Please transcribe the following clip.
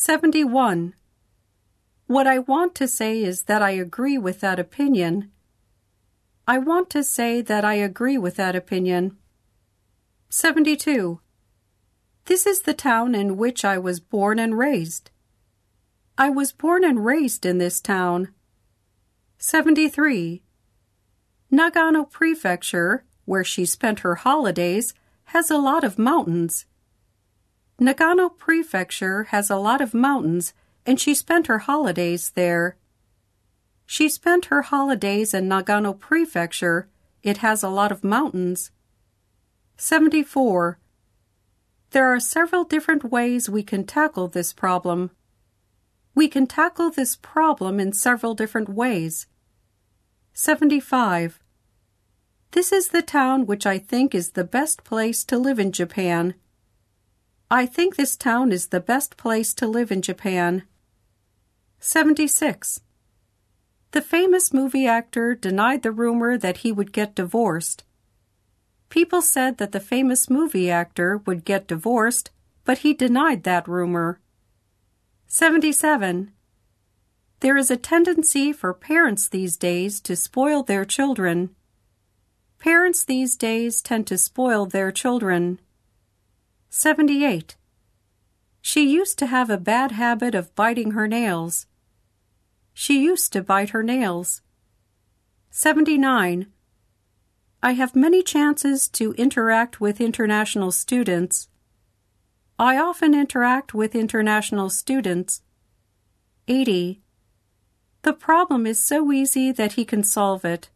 71. What I want to say is that I agree with that opinion. I want to say that I agree with that opinion. 72. This is the town in which I was born and raised. I was born and raised in this town. 73. Nagano Prefecture, where she spent her holidays, has a lot of mountains. Nagano Prefecture has a lot of mountains, and she spent her holidays there. She spent her holidays in Nagano Prefecture. It has a lot of mountains. 74. There are several different ways we can tackle this problem. We can tackle this problem in several different ways. 75. This is the town which I think is the best place to live in Japan. I think this town is the best place to live in Japan. 76. The famous movie actor denied the rumor that he would get divorced. People said that the famous movie actor would get divorced, but he denied that rumor. 77. There is a tendency for parents these days to spoil their children. Parents these days tend to spoil their children. 78. She used to have a bad habit of biting her nails. She used to bite her nails. 79. I have many chances to interact with international students. I often interact with international students. 80. The problem is so easy that he can solve it.